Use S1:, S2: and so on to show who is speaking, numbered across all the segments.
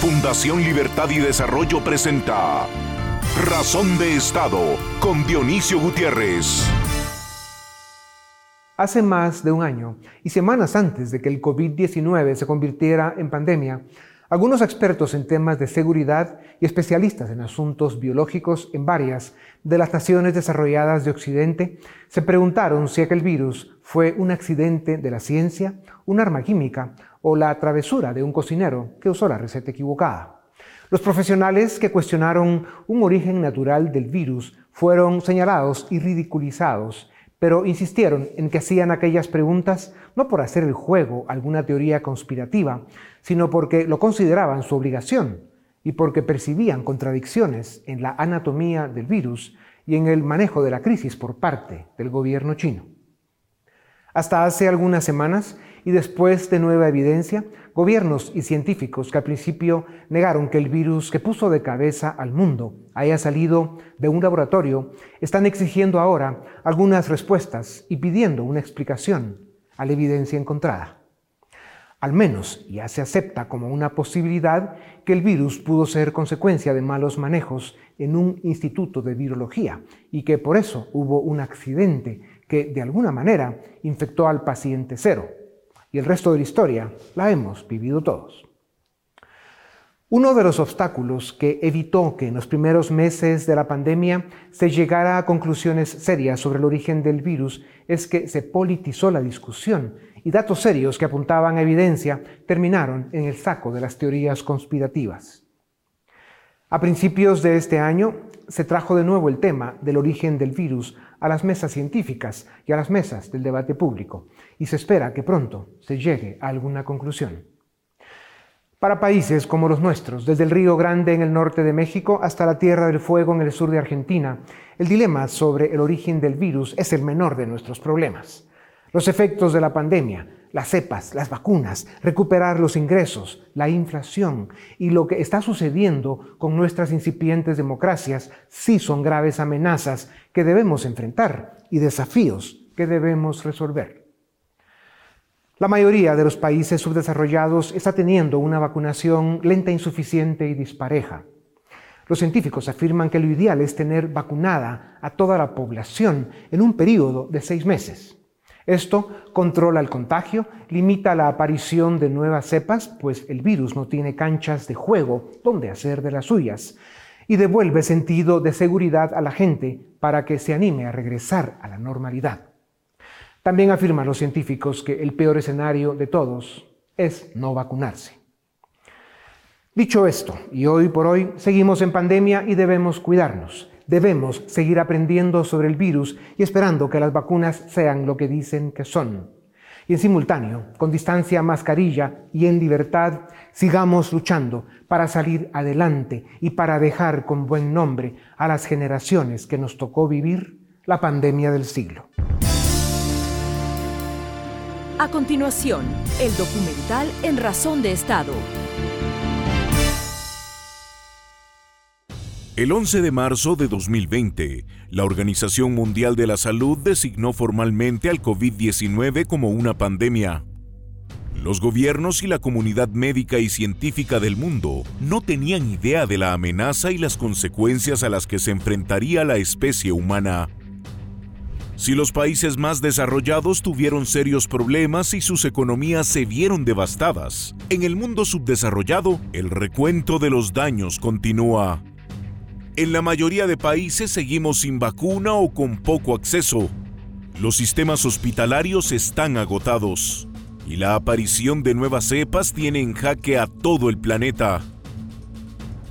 S1: Fundación Libertad y Desarrollo presenta Razón de Estado con Dionisio Gutiérrez.
S2: Hace más de un año y semanas antes de que el COVID-19 se convirtiera en pandemia, algunos expertos en temas de seguridad y especialistas en asuntos biológicos en varias de las naciones desarrolladas de Occidente se preguntaron si aquel virus fue un accidente de la ciencia, un arma química o la travesura de un cocinero que usó la receta equivocada. Los profesionales que cuestionaron un origen natural del virus fueron señalados y ridiculizados, pero insistieron en que hacían aquellas preguntas no por hacer el juego alguna teoría conspirativa, sino porque lo consideraban su obligación y porque percibían contradicciones en la anatomía del virus y en el manejo de la crisis por parte del gobierno chino. Hasta hace algunas semanas, y después de nueva evidencia, gobiernos y científicos que al principio negaron que el virus que puso de cabeza al mundo haya salido de un laboratorio, están exigiendo ahora algunas respuestas y pidiendo una explicación a la evidencia encontrada. Al menos ya se acepta como una posibilidad que el virus pudo ser consecuencia de malos manejos en un instituto de virología y que por eso hubo un accidente que de alguna manera infectó al paciente cero. Y el resto de la historia la hemos vivido todos. Uno de los obstáculos que evitó que en los primeros meses de la pandemia se llegara a conclusiones serias sobre el origen del virus es que se politizó la discusión y datos serios que apuntaban a evidencia terminaron en el saco de las teorías conspirativas. A principios de este año se trajo de nuevo el tema del origen del virus a las mesas científicas y a las mesas del debate público, y se espera que pronto se llegue a alguna conclusión. Para países como los nuestros, desde el Río Grande en el norte de México hasta la Tierra del Fuego en el sur de Argentina, el dilema sobre el origen del virus es el menor de nuestros problemas. Los efectos de la pandemia, las cepas, las vacunas, recuperar los ingresos, la inflación y lo que está sucediendo con nuestras incipientes democracias sí son graves amenazas que debemos enfrentar y desafíos que debemos resolver. La mayoría de los países subdesarrollados está teniendo una vacunación lenta, insuficiente y dispareja. Los científicos afirman que lo ideal es tener vacunada a toda la población en un periodo de seis meses. Esto controla el contagio, limita la aparición de nuevas cepas, pues el virus no tiene canchas de juego donde hacer de las suyas, y devuelve sentido de seguridad a la gente para que se anime a regresar a la normalidad. También afirman los científicos que el peor escenario de todos es no vacunarse. Dicho esto, y hoy por hoy seguimos en pandemia y debemos cuidarnos. Debemos seguir aprendiendo sobre el virus y esperando que las vacunas sean lo que dicen que son. Y en simultáneo, con distancia, mascarilla y en libertad, sigamos luchando para salir adelante y para dejar con buen nombre a las generaciones que nos tocó vivir la pandemia del siglo.
S3: A continuación, el documental En Razón de Estado
S1: El 11 de marzo de 2020, la Organización Mundial de la Salud designó formalmente al COVID-19 como una pandemia. Los gobiernos y la comunidad médica y científica del mundo no tenían idea de la amenaza y las consecuencias a las que se enfrentaría la especie humana. Si los países más desarrollados tuvieron serios problemas y sus economías se vieron devastadas, en el mundo subdesarrollado el recuento de los daños continúa. En la mayoría de países seguimos sin vacuna o con poco acceso. Los sistemas hospitalarios están agotados y la aparición de nuevas cepas tiene en jaque a todo el planeta.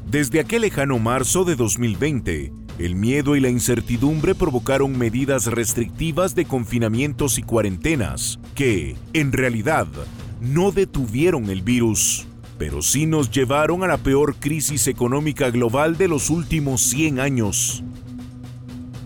S1: Desde aquel lejano marzo de 2020, el miedo y la incertidumbre provocaron medidas restrictivas de confinamientos y cuarentenas que, en realidad, no detuvieron el virus pero sí nos llevaron a la peor crisis económica global de los últimos 100 años.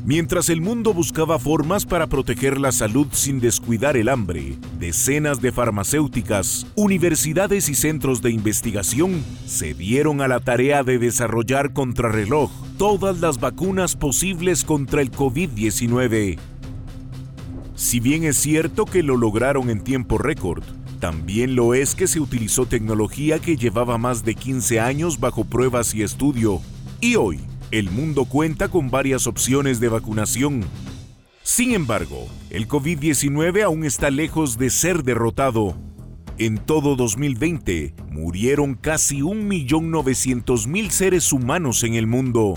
S1: Mientras el mundo buscaba formas para proteger la salud sin descuidar el hambre, decenas de farmacéuticas, universidades y centros de investigación se dieron a la tarea de desarrollar contrarreloj todas las vacunas posibles contra el COVID-19 Si bien es cierto que lo lograron en tiempo récord, también lo es que se utilizó tecnología que llevaba más de 15 años bajo pruebas y estudio. Y hoy, el mundo cuenta con varias opciones de vacunación. Sin embargo, el COVID-19 aún está lejos de ser derrotado. En todo 2020 murieron casi 1.900.000 seres humanos en el mundo.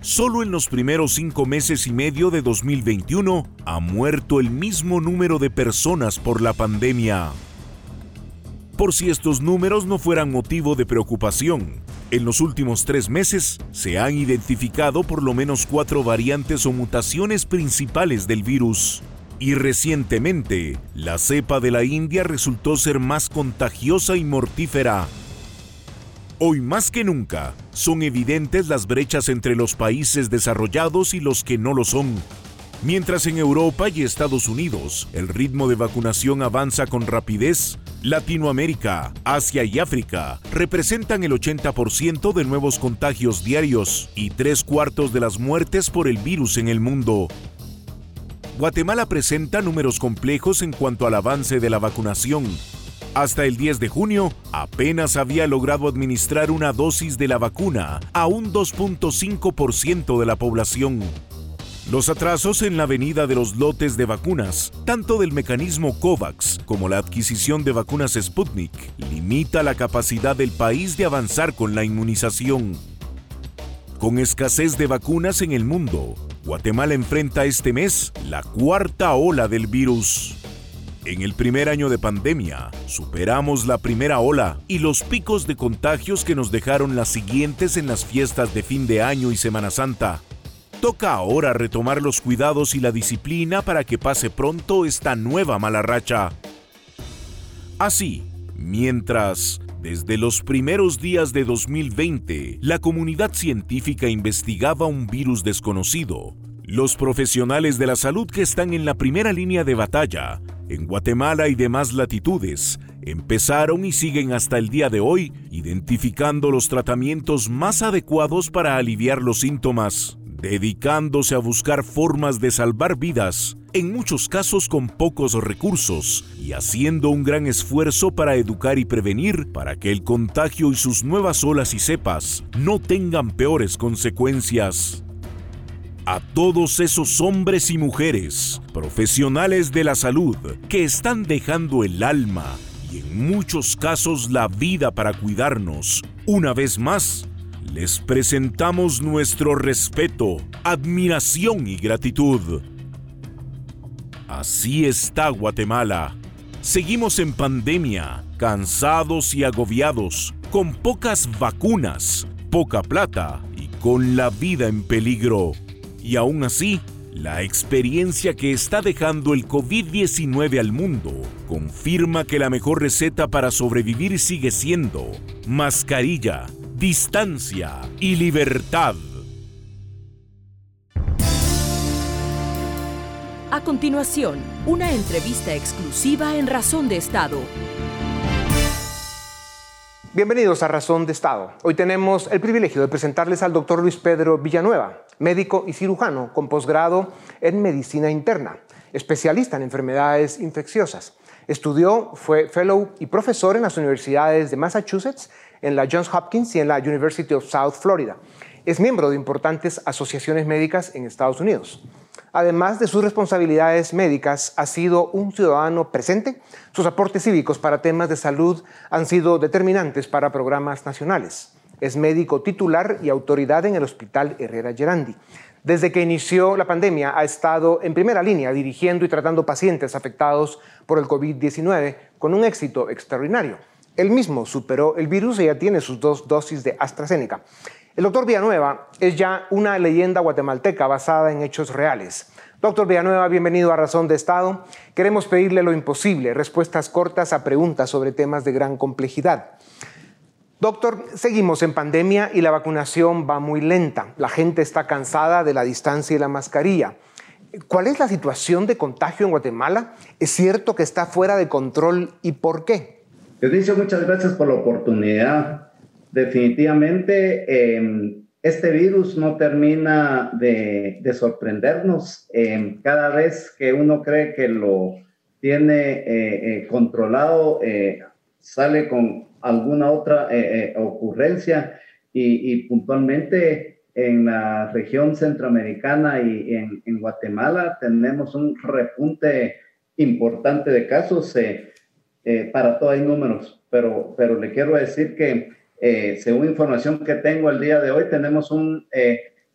S1: Solo en los primeros cinco meses y medio de 2021 ha muerto el mismo número de personas por la pandemia. Por si estos números no fueran motivo de preocupación, en los últimos tres meses se han identificado por lo menos cuatro variantes o mutaciones principales del virus. Y recientemente, la cepa de la India resultó ser más contagiosa y mortífera. Hoy más que nunca, son evidentes las brechas entre los países desarrollados y los que no lo son, Mientras en Europa y Estados Unidos el ritmo de vacunación avanza con rapidez, Latinoamérica, Asia y África representan el 80% de nuevos contagios diarios y tres cuartos de las muertes por el virus en el mundo. Guatemala presenta números complejos en cuanto al avance de la vacunación. Hasta el 10 de junio, apenas había logrado administrar una dosis de la vacuna a un 2.5% de la población. Los atrasos en la venida de los lotes de vacunas, tanto del mecanismo COVAX como la adquisición de vacunas Sputnik, limita la capacidad del país de avanzar con la inmunización. Con escasez de vacunas en el mundo, Guatemala enfrenta este mes la cuarta ola del virus. En el primer año de pandemia, superamos la primera ola y los picos de contagios que nos dejaron las siguientes en las fiestas de fin de año y Semana Santa. Toca ahora retomar los cuidados y la disciplina para que pase pronto esta nueva mala racha. Así, mientras, desde los primeros días de 2020, la comunidad científica investigaba un virus desconocido, los profesionales de la salud que están en la primera línea de batalla, en Guatemala y demás latitudes, empezaron y siguen hasta el día de hoy identificando los tratamientos más adecuados para aliviar los síntomas dedicándose a buscar formas de salvar vidas, en muchos casos con pocos recursos, y haciendo un gran esfuerzo para educar y prevenir para que el contagio y sus nuevas olas y cepas no tengan peores consecuencias. A todos esos hombres y mujeres, profesionales de la salud, que están dejando el alma y en muchos casos la vida para cuidarnos, una vez más, les presentamos nuestro respeto, admiración y gratitud. Así está Guatemala. Seguimos en pandemia, cansados y agobiados, con pocas vacunas, poca plata y con la vida en peligro. Y aún así, la experiencia que está dejando el COVID-19 al mundo confirma que la mejor receta para sobrevivir sigue siendo mascarilla, distancia y libertad.
S3: A continuación, una entrevista exclusiva en Razón de Estado.
S2: Bienvenidos a Razón de Estado. Hoy tenemos el privilegio de presentarles al doctor Luis Pedro Villanueva, médico y cirujano con posgrado en medicina interna, especialista en enfermedades infecciosas. Estudió, fue fellow y profesor en las universidades de Massachusetts en la Johns Hopkins y en la University of South Florida. Es miembro de importantes asociaciones médicas en Estados Unidos. Además de sus responsabilidades médicas, ha sido un ciudadano presente. Sus aportes cívicos para temas de salud han sido determinantes para programas nacionales. Es médico titular y autoridad en el Hospital Herrera Gerandi. Desde que inició la pandemia ha estado en primera línea dirigiendo y tratando pacientes afectados por el COVID-19 con un éxito extraordinario. Él mismo superó el virus y ya tiene sus dos dosis de AstraZeneca. El doctor Villanueva es ya una leyenda guatemalteca basada en hechos reales. Doctor Villanueva, bienvenido a Razón de Estado. Queremos pedirle lo imposible, respuestas cortas a preguntas sobre temas de gran complejidad. Doctor, seguimos en pandemia y la vacunación va muy lenta. La gente está cansada de la distancia y la mascarilla. ¿Cuál es la situación de contagio en Guatemala? ¿Es cierto que está fuera de control y por qué?
S4: Dionisio, muchas gracias por la oportunidad. Definitivamente, em, este virus no termina de, sorprendernos. Em, cada vez que uno cree que lo tiene eh, eh, controlado, eh, sale con alguna otra ocurrencia y, puntualmente en la región centroamericana y en, Guatemala tenemos un repunte importante de casos. Para todo hay números, pero, pero le quiero decir que eh, según información que tengo el día de hoy, tenemos un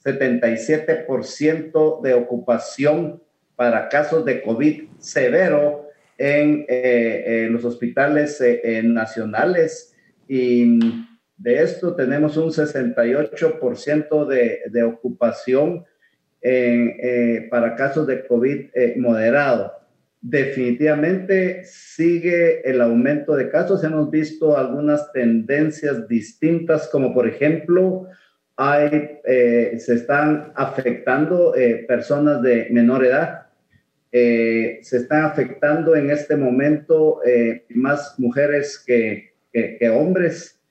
S4: 77% eh, de ocupación para casos de COVID severo en, eh, los hospitales nacionales. Y de esto tenemos un 68% de, de, ocupación para casos de COVID moderado definitivamente sigue el aumento de casos. Hemos visto algunas tendencias distintas, como por ejemplo, hay, eh, se están afectando eh, personas de menor edad. Eh, se están afectando en este momento más mujeres que, que hombres.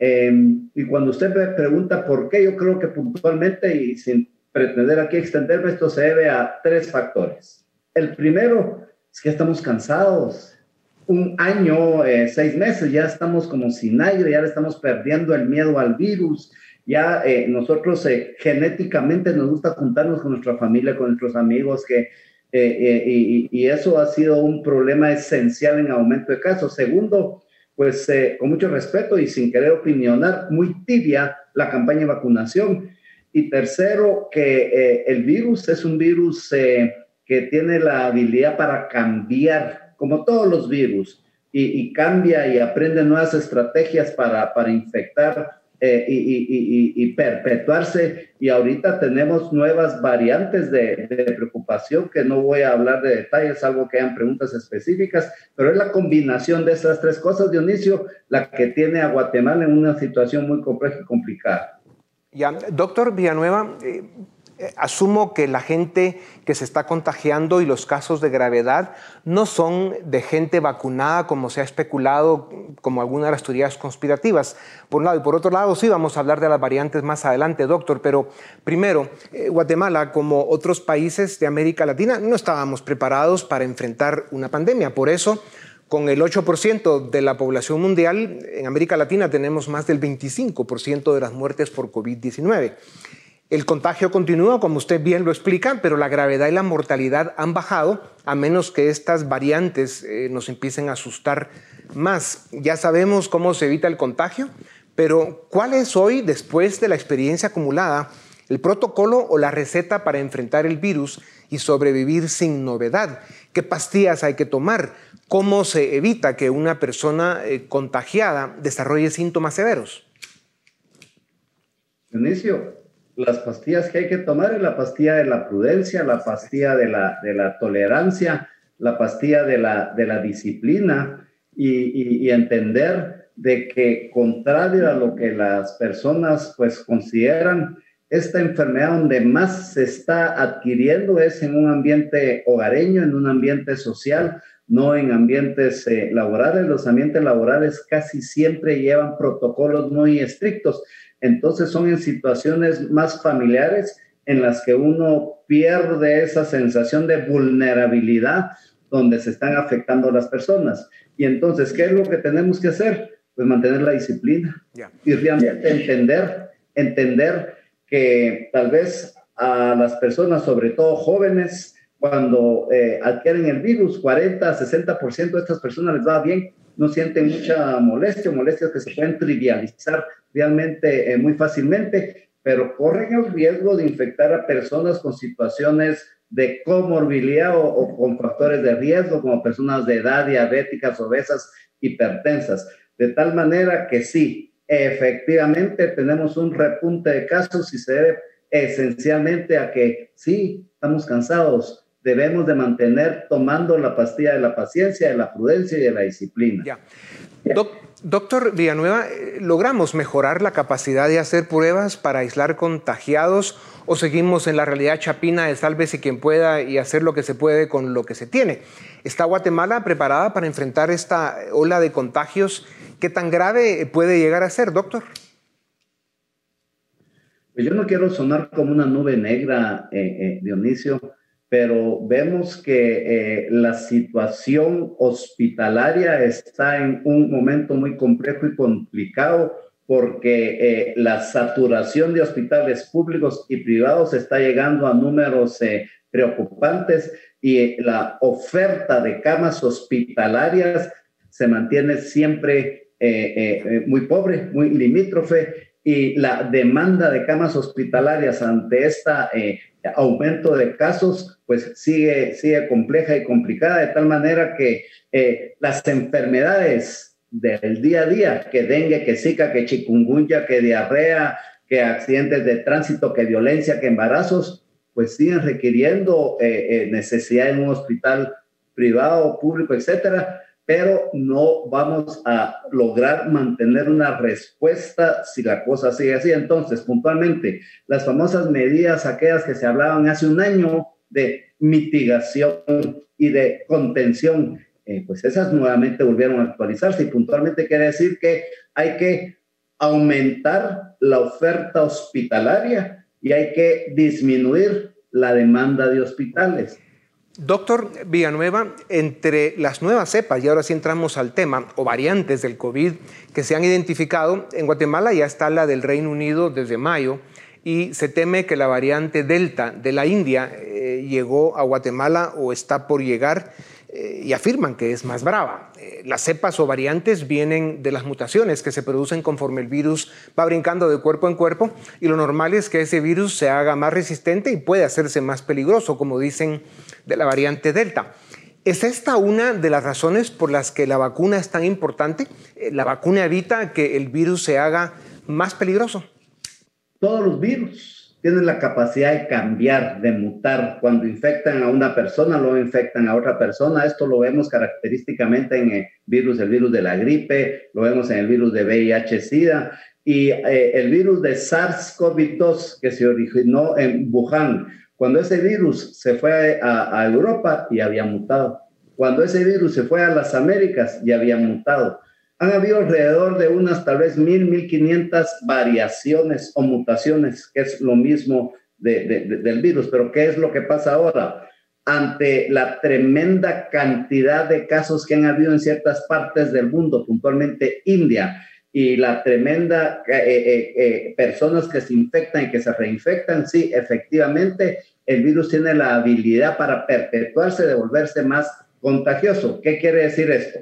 S4: y cuando usted me pregunta por qué, yo creo que puntualmente y sin pretender aquí extenderme, esto se debe a tres factores. El primero es que estamos cansados. Un año, eh, seis meses, ya estamos como sin aire, ya le estamos perdiendo el miedo al virus. Ya eh, nosotros eh, genéticamente nos gusta juntarnos con nuestra familia, con nuestros amigos, que, y, y, eso ha sido un problema esencial en aumento de casos. Segundo, pues con mucho respeto y sin querer opinionar, muy tibia la campaña de vacunación. Y tercero, que el virus es un virus que tiene la habilidad para cambiar, como todos los virus, y, cambia y aprende nuevas estrategias para, para infectar eh, y, perpetuarse. Y ahorita tenemos nuevas variantes de, preocupación que no voy a hablar de detalles, algo que hayan preguntas específicas, pero es la combinación de esas tres cosas, Dionisio, la que tiene a Guatemala en una situación muy compleja y complicada.
S2: Ya, doctor Villanueva, eh, asumo que la gente que se está contagiando y los casos de gravedad no son de gente vacunada como se ha especulado, como algunas de las teorías conspirativas. Por un lado, y por otro lado, sí, vamos a hablar de las variantes más adelante, doctor, pero primero, eh, Guatemala, como otros países de América Latina, no estábamos preparados para enfrentar una pandemia. Por eso, con el 8% de la población mundial, en América Latina tenemos más del 25% de las muertes por COVID-19. El contagio continúa, como usted bien lo explica, pero la gravedad y la mortalidad han bajado, a menos que estas variantes eh, nos empiecen a asustar más. Ya sabemos cómo se evita el contagio, pero ¿cuál es hoy, después de la experiencia acumulada, el protocolo o la receta para enfrentar el virus y sobrevivir sin novedad? ¿Qué pastillas hay que tomar? ¿Cómo se evita que una persona eh, contagiada desarrolle síntomas severos?
S4: Inicio, las pastillas que hay que tomar es la pastilla de la prudencia, la pastilla de la, de la tolerancia, la pastilla de la, de la disciplina y, entender de que contrario a lo que las personas pues consideran, esta enfermedad donde más se está adquiriendo es en un ambiente hogareño, en un ambiente social, no en ambientes eh, laborales. Los ambientes laborales casi siempre llevan protocolos muy estrictos entonces son en situaciones más familiares en las que uno pierde esa sensación de vulnerabilidad donde se están afectando las personas. Y entonces, ¿qué es lo que tenemos que hacer? Pues mantener la disciplina y realmente entender, entender que tal vez a las personas, sobre todo jóvenes, cuando eh, adquieren el virus, 40, 60% de estas personas les va bien, no sienten mucha molestia, molestias que se pueden trivializar realmente eh, muy fácilmente, pero corren el riesgo de infectar a personas con situaciones de comorbilidad o, con factores de riesgo, como personas de edad, diabéticas, obesas, hipertensas. De tal manera que sí, efectivamente tenemos un repunte de casos y se debe esencialmente a que sí, estamos cansados, debemos de mantener tomando la pastilla de la paciencia, de la prudencia y de la disciplina.
S2: Ya. doctor Villanueva, eh, ¿logramos mejorar la capacidad de hacer pruebas para aislar contagiados o seguimos en la realidad chapina de sálvese quien pueda y hacer lo que se puede con lo que se tiene? ¿Está Guatemala preparada para enfrentar esta ola de contagios? ¿Qué tan grave puede llegar a ser, doctor?
S4: Pues yo no quiero sonar como una nube negra, eh, eh, Dionisio, pero vemos que la situación hospitalaria está en un momento muy complejo y complicado porque la saturación de hospitales públicos y privados está llegando a números preocupantes y la oferta de camas hospitalarias se mantiene siempre eh, eh, eh, muy pobre, muy limítrofe, y la demanda de camas hospitalarias ante este aumento de casos, pues sigue, sigue compleja y complicada, de tal manera que las enfermedades del día a día, que dengue, que zika, que chikungunya, que diarrea, que accidentes de tránsito, que violencia, que embarazos, pues siguen requiriendo necesidad en un hospital privado, público, etcétera, pero no vamos a lograr mantener una respuesta si la cosa sigue así. Entonces, puntualmente, las famosas medidas, aquellas que se hablaban hace un año de mitigación y de contención, eh, pues esas nuevamente volvieron a actualizarse y puntualmente quiere decir que hay que aumentar la oferta hospitalaria y hay que disminuir la demanda de hospitales.
S2: Doctor Villanueva, entre las nuevas cepas, y ahora sí entramos al tema, o variantes del COVID que se han identificado, en Guatemala ya está la del Reino Unido desde mayo y se teme que la variante Delta de la India eh, llegó a Guatemala o está por llegar eh, y afirman que es más brava. Eh, las cepas o variantes vienen de las mutaciones que se producen conforme el virus va brincando de cuerpo en cuerpo y lo normal es que ese virus se haga más resistente y puede hacerse más peligroso, como dicen de la variante Delta. ¿Es esta una de las razones por las que la vacuna es tan importante? Eh, ¿La vacuna evita que el virus se haga más peligroso?
S4: Todos los virus tienen la capacidad de cambiar, de mutar. Cuando infectan a una persona, lo infectan a otra persona. Esto lo vemos característicamente en el virus, el virus de la gripe, lo vemos en el virus de VIH-Sida y eh, el virus de SARS-CoV-2 que se originó en Wuhan. Cuando ese virus se fue a, Europa y había mutado. Cuando ese virus se fue a las Américas y había mutado han habido alrededor de unas tal vez mil, mil quinientas variaciones o mutaciones, que es lo mismo del virus. Pero ¿qué es lo que pasa ahora? Ante la tremenda cantidad de casos que han habido en ciertas partes del mundo, puntualmente India, y la tremenda eh, eh, eh, personas que se infectan y que se reinfectan, sí, efectivamente, el virus tiene la habilidad para perpetuarse, de volverse más contagioso. ¿Qué quiere decir esto?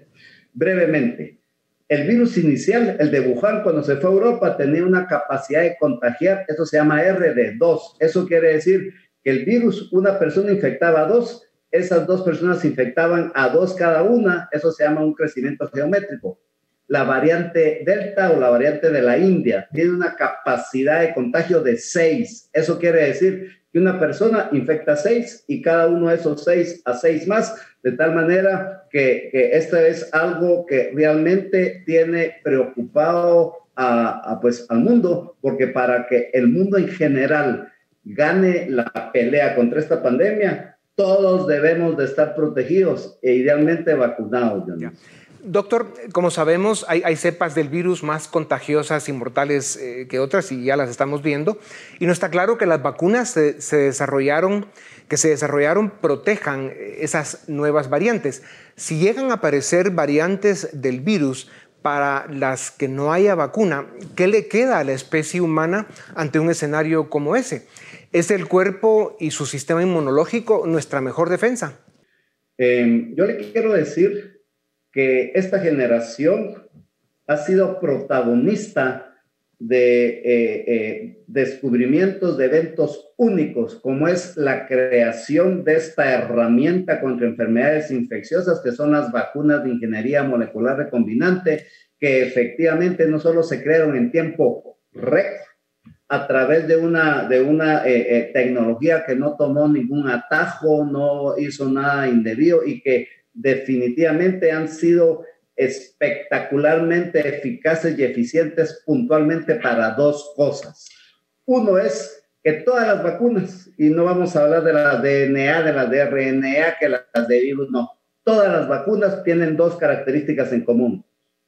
S4: Brevemente, el virus inicial, el de Wuhan, cuando se fue a Europa, tenía una capacidad de contagiar, eso se llama RD2. Eso quiere decir que el virus, una persona infectaba a dos, esas dos personas infectaban a dos cada una, eso se llama un crecimiento geométrico. La variante Delta o la variante de la India tiene una capacidad de contagio de seis. Eso quiere decir que una persona infecta seis y cada uno de esos seis a seis más de tal manera que, esto es algo que realmente tiene preocupado a, pues, al mundo, porque para que el mundo en general gane la pelea contra esta pandemia, todos debemos de estar protegidos e idealmente vacunados.
S2: Doctor, como sabemos, hay, cepas del virus más contagiosas y mortales eh, que otras y ya las estamos viendo. Y no está claro que las vacunas se, desarrollaron, que se desarrollaron protejan esas nuevas variantes. Si llegan a aparecer variantes del virus para las que no haya vacuna, ¿qué le queda a la especie humana ante un escenario como ese? ¿Es el cuerpo y su sistema inmunológico nuestra mejor defensa?
S4: Eh, yo le quiero decir que esta generación ha sido protagonista de eh, eh, descubrimientos de eventos únicos, como es la creación de esta herramienta contra enfermedades infecciosas, que son las vacunas de ingeniería molecular recombinante, que efectivamente no solo se crearon en tiempo récord, a través de una, de una eh, tecnología que no tomó ningún atajo, no hizo nada indebido y que definitivamente han sido espectacularmente eficaces y eficientes puntualmente para dos cosas. Uno es que todas las vacunas, y no vamos a hablar de la DNA, de la de RNA, que las de virus, no, todas las vacunas tienen dos características en común.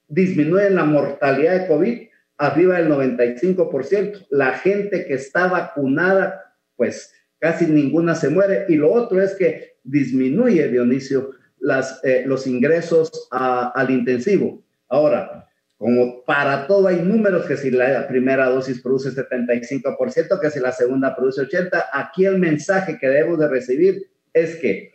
S4: Disminuyen la mortalidad de COVID, arriba del 95%. La gente que está vacunada, pues casi ninguna se muere. Y lo otro es que disminuye, Dionisio, las, eh, los ingresos al intensivo. Ahora, como para todo hay números, que si la primera dosis produce 75%, que si la segunda produce 80%, aquí el mensaje que debemos de recibir es que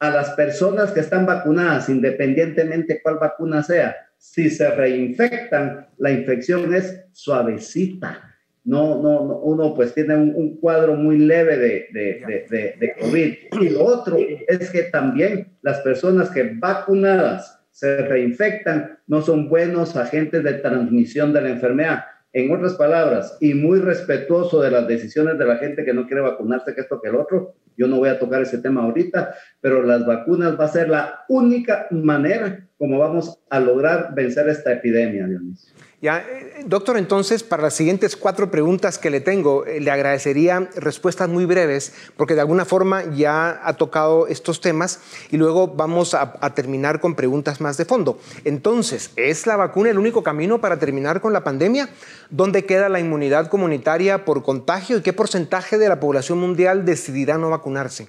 S4: a las personas que están vacunadas, independientemente cuál vacuna sea, si se reinfectan, la infección es suavecita. No, no, uno pues tiene un, cuadro muy leve de, de, de, de, COVID. Y lo otro es que también las personas que vacunadas se reinfectan no son buenos agentes de transmisión de la enfermedad. En otras palabras, y muy respetuoso de las decisiones de la gente que no quiere vacunarse, que esto que el otro, yo no voy a tocar ese tema ahorita, pero las vacunas va a ser la única manera como vamos a lograr vencer esta epidemia, Dionisio.
S2: Ya, eh, doctor, entonces, para las siguientes cuatro preguntas que le tengo, eh, le agradecería respuestas muy breves, porque de alguna forma ya ha tocado estos temas y luego vamos a, a, terminar con preguntas más de fondo. Entonces, ¿es la vacuna el único camino para terminar con la pandemia? ¿Dónde queda la inmunidad comunitaria por contagio y qué porcentaje de la población mundial decidirá no vacunarse?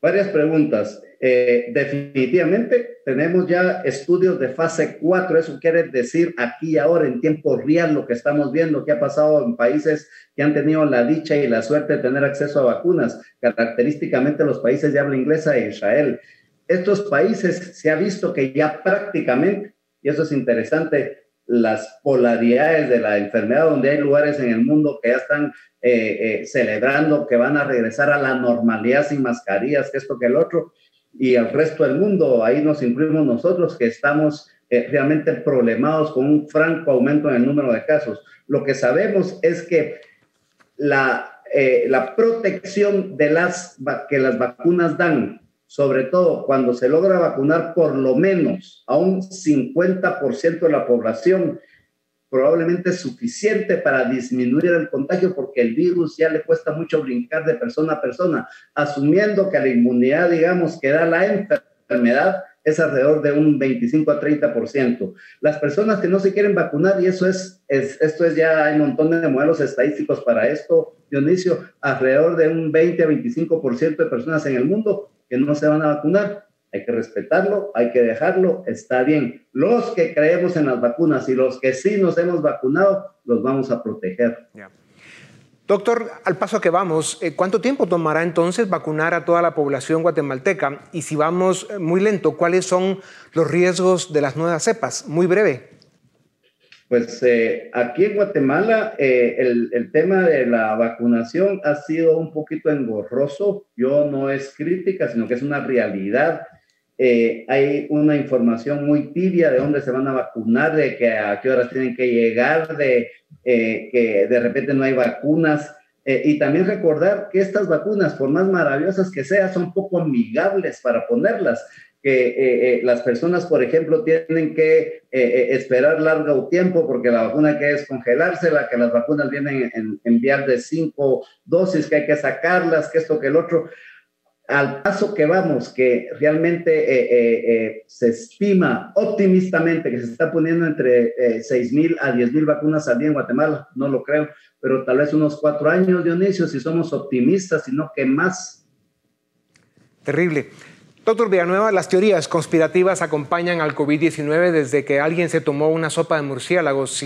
S4: Varias preguntas. Eh, definitivamente tenemos ya estudios de fase 4, eso quiere decir aquí ahora en tiempo real lo que estamos viendo, que ha pasado en países que han tenido la dicha y la suerte de tener acceso a vacunas, característicamente los países de habla inglesa e Israel. Estos países se ha visto que ya prácticamente, y eso es interesante, las polaridades de la enfermedad, donde hay lugares en el mundo que ya están eh, eh, celebrando que van a regresar a la normalidad sin mascarillas, que esto que el otro, y el resto del mundo, ahí nos incluimos nosotros que estamos eh, realmente problemados con un franco aumento en el número de casos. Lo que sabemos es que la, la protección de las, que las vacunas dan sobre todo cuando se logra vacunar por lo menos a un 50% de la población, probablemente suficiente para disminuir el contagio porque el virus ya le cuesta mucho brincar de persona a persona, asumiendo que la inmunidad, digamos, que da la enfermedad es alrededor de un 25 a 30%. Las personas que no se quieren vacunar, y eso es, es, esto es ya, hay un montón de modelos estadísticos para esto, Dionisio, alrededor de un 20 a 25% de personas en el mundo que no se van a vacunar. Hay que respetarlo, hay que dejarlo, está bien. Los que creemos en las vacunas y los que sí nos hemos vacunado, los vamos a proteger.
S2: Doctor, al paso que vamos, eh, ¿cuánto tiempo tomará entonces vacunar a toda la población guatemalteca? Y si vamos eh, muy lento, ¿cuáles son los riesgos de las nuevas cepas? Muy breve.
S4: Pues eh, aquí en Guatemala eh, el, el, tema de la vacunación ha sido un poquito engorroso. Yo no es crítica, sino que es una realidad. Eh, hay una información muy tibia de dónde se van a vacunar, de que a qué horas tienen que llegar, de que de repente no hay vacunas. y también recordar que estas vacunas, por más maravillosas que sean, son poco amigables para ponerlas que eh, eh, las personas, por ejemplo, tienen que eh, esperar largo tiempo porque la vacuna que es congelársela, que las vacunas vienen en, en vial de cinco dosis, que hay que sacarlas, que esto, que el otro. Al paso que vamos, que realmente se estima optimistamente que se está poniendo entre 6 mil a 10 mil vacunas al día en Guatemala, no lo creo, pero tal vez unos cuatro años, Dionisio, si somos optimistas, sino que más.
S2: Terrible. Doctor Villanueva, las teorías conspirativas acompañan al COVID-19 desde que alguien se tomó una sopa de murciélagos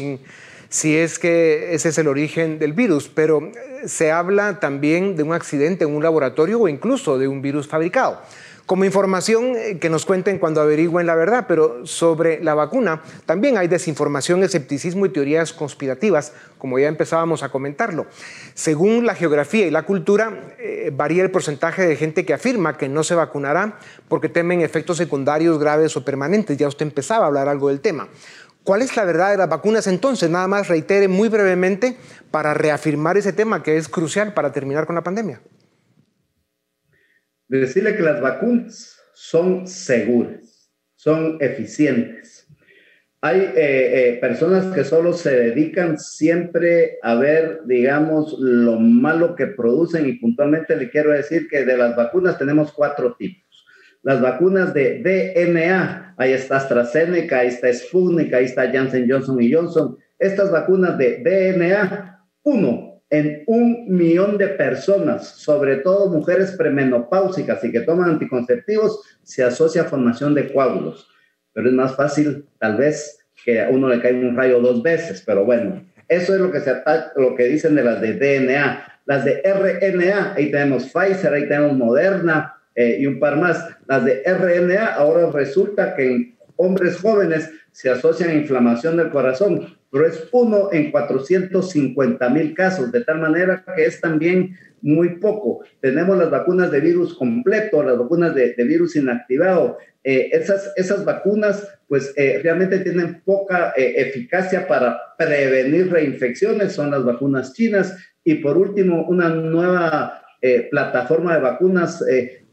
S2: si es que ese es el origen del virus, pero eh, se habla también de un accidente en un laboratorio o incluso de un virus fabricado como información eh, que nos cuenten cuando averigüen la verdad, pero sobre la vacuna también hay desinformación, escepticismo y teorías conspirativas, como ya empezábamos a comentarlo. Según la geografía y la cultura, eh, varía el porcentaje de gente que afirma que no se vacunará porque temen efectos secundarios graves o permanentes. Ya usted empezaba a hablar algo del tema. ¿Cuál es la verdad de las vacunas entonces? Nada más reitere muy brevemente para reafirmar ese tema que es crucial para terminar con la pandemia
S4: de decirle que las vacunas son seguras, son eficientes. Hay eh, eh, personas que solo se dedican siempre a ver, digamos, lo malo que producen y puntualmente le quiero decir que de las vacunas tenemos cuatro tipos. Las vacunas de DNA, ahí está AstraZeneca, ahí está Sputnik, ahí está Janssen Johnson y Johnson, estas vacunas de DNA, uno en un millón de personas, sobre todo mujeres premenopáusicas y que toman anticonceptivos, se asocia a formación de coágulos. Pero es más fácil, tal vez, que a uno le caiga un rayo dos veces, pero bueno, eso es lo que, se lo que dicen de las de DNA. Las de RNA, ahí tenemos Pfizer, ahí tenemos Moderna eh, y un par más. Las de RNA, ahora resulta que en hombres jóvenes se asocian a inflamación del corazón, pero es uno en 450 mil casos, de tal manera que es también muy poco. Tenemos las vacunas de virus completo, las vacunas de, virus inactivado. Eh, esas, esas vacunas, pues eh, realmente tienen poca eh, eficacia para prevenir reinfecciones, son las vacunas chinas. Y por último, una nueva plataforma de vacunas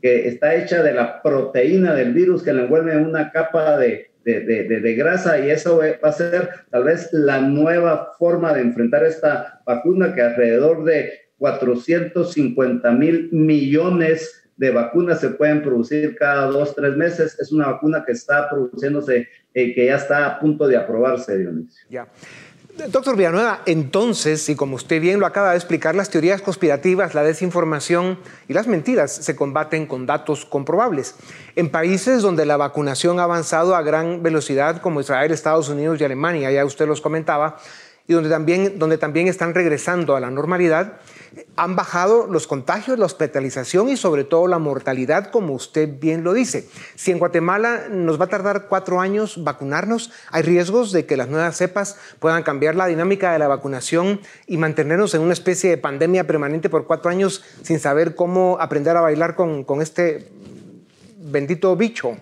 S4: que está hecha de la proteína del virus que le envuelve en una capa de, de, grasa y eso va a ser tal vez la nueva forma de enfrentar esta vacuna que alrededor de 450 mil millones de vacunas se pueden producir cada dos, tres meses. Es una vacuna que está produciéndose, eh, que ya está a punto de aprobarse, Dionisio.
S2: Doctor Villanueva, entonces, y como usted bien lo acaba de explicar, las teorías conspirativas, la desinformación y las mentiras se combaten con datos comprobables. En países donde la vacunación ha avanzado a gran velocidad, como Israel, Estados Unidos y Alemania, ya usted los comentaba, y donde también, donde también están regresando a la normalidad, han bajado los contagios, la hospitalización y sobre todo la mortalidad, como usted bien lo dice. Si en Guatemala nos va a tardar cuatro años vacunarnos, hay riesgos de que las nuevas cepas puedan cambiar la dinámica de la vacunación y mantenernos en una especie de pandemia permanente por cuatro años sin saber cómo aprender a bailar con, con este bendito bicho.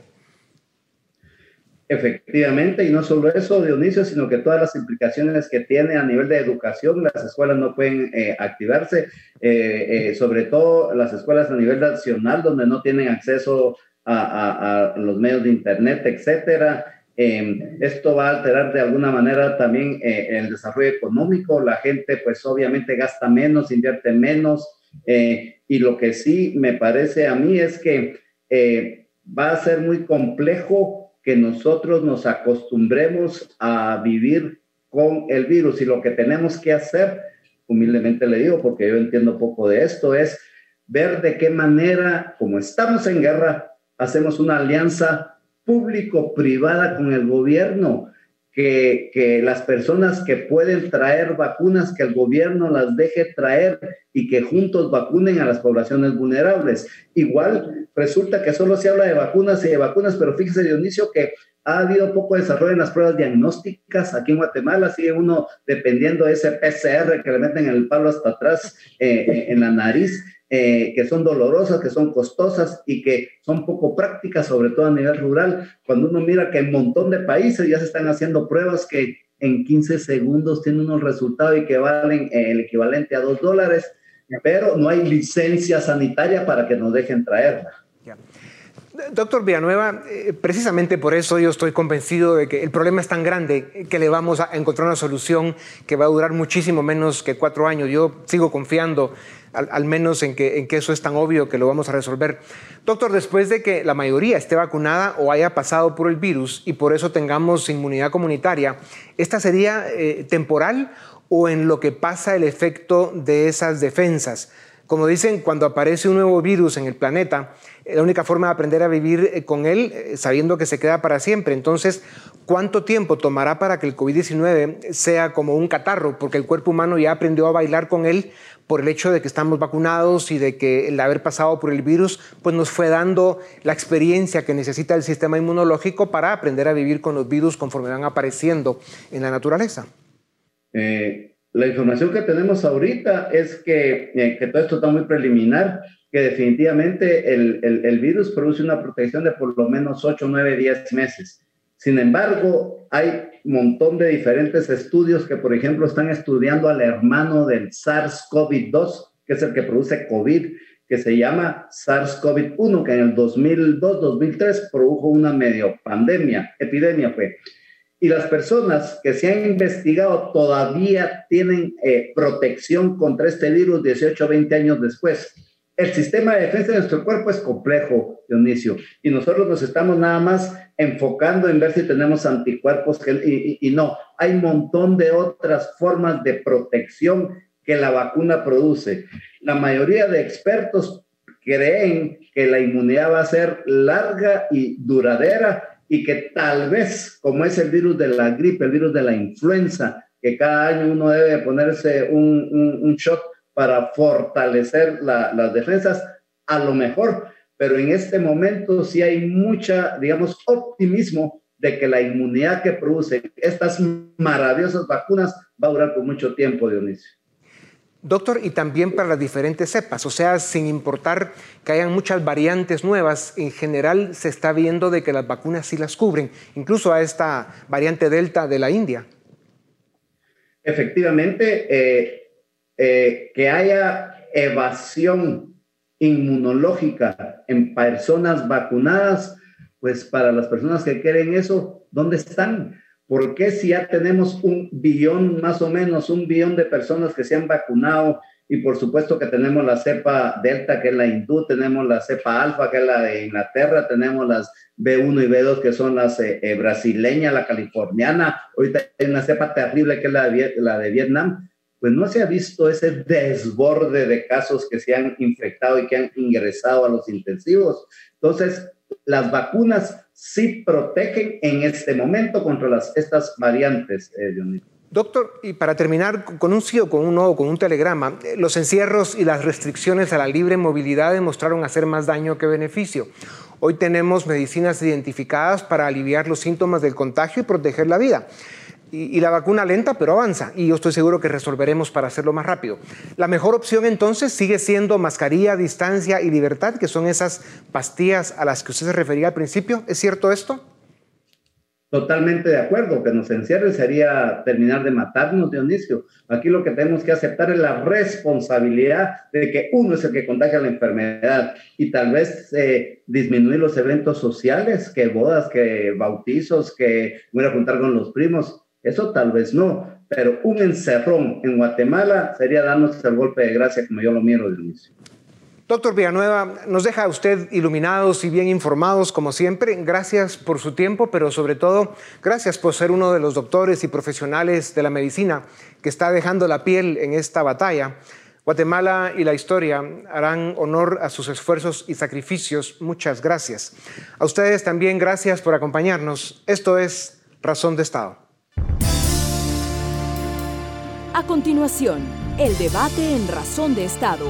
S4: Efectivamente, y no solo eso, Dionisio, sino que todas las implicaciones que tiene a nivel de educación, las escuelas no pueden eh, activarse, eh, eh, sobre todo las escuelas a nivel nacional, donde no tienen acceso a, los medios de Internet, etcétera. Em, esto va a alterar de alguna manera también el desarrollo económico. La gente, pues obviamente gasta menos, invierte menos. y lo que sí me parece a mí es que va a ser muy complejo que nosotros nos acostumbremos a vivir con el virus y lo que tenemos que hacer, humildemente le digo, porque yo entiendo poco de esto, es ver de qué manera, como estamos en guerra, hacemos una alianza público-privada con el gobierno que, las personas que pueden traer vacunas, que el gobierno las deje traer y que juntos vacunen a las poblaciones vulnerables. Igual resulta que solo se habla de vacunas y de vacunas, pero fíjese Dionisio que ha habido poco desarrollo en las pruebas diagnósticas. Aquí en Guatemala sigue uno dependiendo de ese PCR que le meten el palo hasta atrás eh, eh, en la nariz eh, que son dolorosas, que son costosas y que son poco prácticas, sobre todo a nivel rural. Cuando uno mira que en un montón de países ya se están haciendo pruebas que en 15 segundos tienen unos resultados y que valen el equivalente a 2 dólares, pero no hay licencia sanitaria para que nos dejen traerla.
S2: Doctor Villanueva, eh, precisamente por eso yo estoy convencido de que el problema es tan grande que le vamos a encontrar una solución que va a durar muchísimo menos que cuatro años. Yo sigo confiando al, menos en que, eso es tan obvio que lo vamos a resolver. Doctor, después de que la mayoría esté vacunada o haya pasado por el virus y por eso tengamos inmunidad comunitaria, ¿esta sería eh, temporal o en lo que pasa el efecto de esas defensas? Como dicen, cuando aparece un nuevo virus en el planeta, la única forma de aprender a vivir eh, con él eh, sabiendo que se queda para siempre. Entonces, ¿cuánto tiempo tomará para que el COVID-19 sea como un catarro? Porque el cuerpo humano ya aprendió a bailar con él por el hecho de que estamos vacunados y de que el haber pasado por el virus pues nos fue dando la experiencia que necesita el sistema inmunológico para aprender a vivir con los virus conforme van apareciendo en la naturaleza.
S4: Eh, la información que tenemos ahorita es que, que todo esto está muy preliminar que definitivamente el, el, virus produce una protección de por lo menos 8, 9, 10 meses. Sin embargo, hay un montón de diferentes estudios que, por ejemplo, están estudiando al hermano del SARS-CoV-2, que es el que produce COVID, que se llama SARS-CoV-1, que en el 2002-2003 produjo una medio pandemia, epidemia fue. Y las personas que se han investigado todavía tienen eh, protección contra este virus 18 20 años después. El sistema de defensa de nuestro cuerpo es complejo, Dionisio, y nosotros nos estamos nada más enfocando en ver si tenemos anticuerpos y, no, hay un montón de otras formas de protección que la vacuna produce. La mayoría de expertos creen que la inmunidad va a ser larga y duradera y que tal vez, como es el virus de la gripe, el virus de la influenza, que cada año uno debe ponerse un, un, un shot para fortalecer las defensas, a lo mejor, pero en este momento sí hay mucha, digamos, optimismo de que la inmunidad que producen estas maravillosas vacunas va a durar por mucho tiempo, Dionisio.
S2: Doctor, y también para las diferentes cepas, o sea, sin importar que hayan muchas variantes nuevas, en general se está viendo de que las vacunas sí las cubren, incluso a esta variante Delta de la India.
S4: Efectivamente, eh, eh, que haya evasión inmunológica en personas vacunadas, pues para las personas que quieren eso, ¿dónde están? ¿Por qué si ya tenemos un billón, más o menos, un billón de personas que se han vacunado? Y por supuesto que tenemos la cepa delta, que es la hindú, tenemos la cepa alfa, que es la de Inglaterra, tenemos las B1 y B2, que son las eh, eh, brasileñas, la californiana, ahorita hay una cepa terrible, que es la la de Vietnam pues no se ha visto ese desborde de casos que se han infectado y que han ingresado a los intensivos. Entonces, las vacunas sí protegen en este momento contra las, estas variantes, eh,
S2: Doctor, y para terminar con un sí o con un no con un telegrama, eh, los encierros y las restricciones a la libre movilidad demostraron hacer más daño que beneficio. Hoy tenemos medicinas identificadas para aliviar los síntomas del contagio y proteger la vida y, la vacuna lenta, pero avanza. Y yo estoy seguro que resolveremos para hacerlo más rápido. La mejor opción entonces sigue siendo mascarilla, distancia y libertad, que son esas pastillas a las que usted se refería al principio. ¿Es cierto esto?
S4: Totalmente de acuerdo, que nos encierre sería terminar de matarnos, Dionisio. Aquí lo que tenemos que aceptar es la responsabilidad de que uno es el que contagia la enfermedad y tal vez eh, disminuir los eventos sociales, que bodas, que bautizos, que voy a juntar con los primos. Eso tal vez no, pero un encerrón en Guatemala sería darnos el golpe de gracia como yo lo miro de inicio.
S2: Doctor Villanueva, nos deja usted iluminados y bien informados como siempre. Gracias por su tiempo, pero sobre todo gracias por ser uno de los doctores y profesionales de la medicina que está dejando la piel en esta batalla. Guatemala y la historia harán honor a sus esfuerzos y sacrificios. Muchas gracias. A ustedes también gracias por acompañarnos. Esto es Razón de Estado.
S3: A continuación, el debate en Razón de Estado.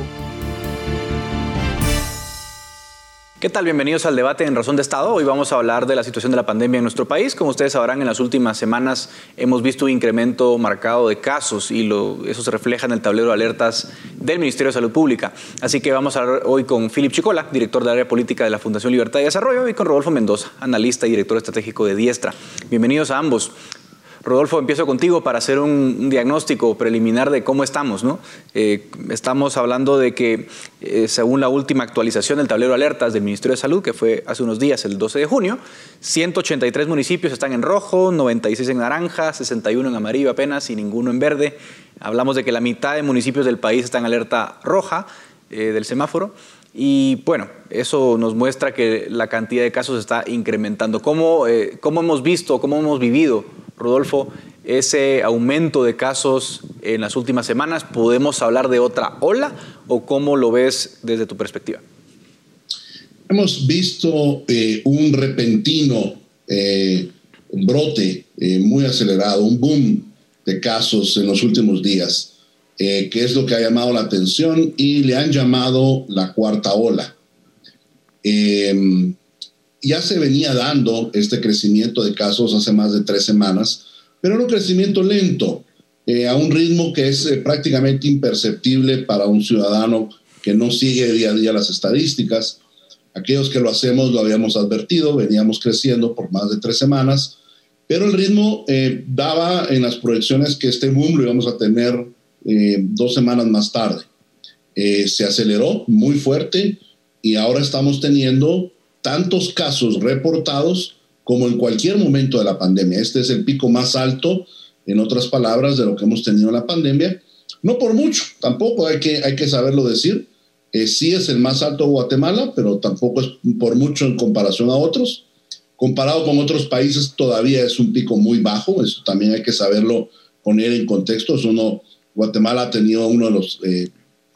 S5: ¿Qué tal? Bienvenidos al debate en Razón de Estado. Hoy vamos a hablar de la situación de la pandemia en nuestro país. Como ustedes sabrán, en las últimas semanas hemos visto un incremento marcado de casos y eso se refleja en el tablero de alertas del Ministerio de Salud Pública. Así que vamos a hablar hoy con Philip Chicola, director de área política de la Fundación Libertad y Desarrollo, y con Rodolfo Mendoza, analista y director estratégico de Diestra. Bienvenidos a ambos. Rodolfo, empiezo contigo para hacer un, diagnóstico preliminar de cómo estamos. Eh, estamos hablando de que, eh, según la última actualización del tablero de alertas del Ministerio de Salud, que fue hace unos días, el 12 de junio, 183 municipios están en rojo, 96 en naranja, 61 en amarillo apenas y ninguno en verde. Hablamos de que la mitad de municipios del país están en alerta roja eh, del semáforo. Y bueno, eso nos muestra que la cantidad de casos está incrementando. ¿Cómo, cómo hemos visto, cómo hemos vivido Rodolfo, ese aumento de casos en las últimas semanas, ¿podemos hablar de otra ola o cómo lo ves desde tu perspectiva?
S6: Hemos visto eh, un repentino eh, brote eh, muy acelerado, un boom de casos en los últimos días, que es lo que ha llamado la atención y le han llamado la cuarta ola. Ya se venía dando este crecimiento de casos hace más de tres semanas, pero un crecimiento lento, eh, a un ritmo que es eh, prácticamente imperceptible para un ciudadano que no sigue día a día las estadísticas. Aquellos que lo hacemos lo habíamos advertido, veníamos creciendo por más de tres semanas, pero el ritmo eh, daba en las proyecciones que este boom lo íbamos a tener dos semanas más tarde. se aceleró muy fuerte y ahora estamos teniendo tantos casos reportados como en cualquier momento de la pandemia. Este es el pico más alto, en otras palabras, de lo que hemos tenido en la pandemia. No por mucho, tampoco hay que, hay que saberlo decir. Eh, sí es el más alto de Guatemala, pero tampoco es por mucho en comparación a otros. Comparado con otros países, todavía es un pico muy bajo. Eso también hay que saberlo poner en contexto. uno, Guatemala ha tenido uno de los eh,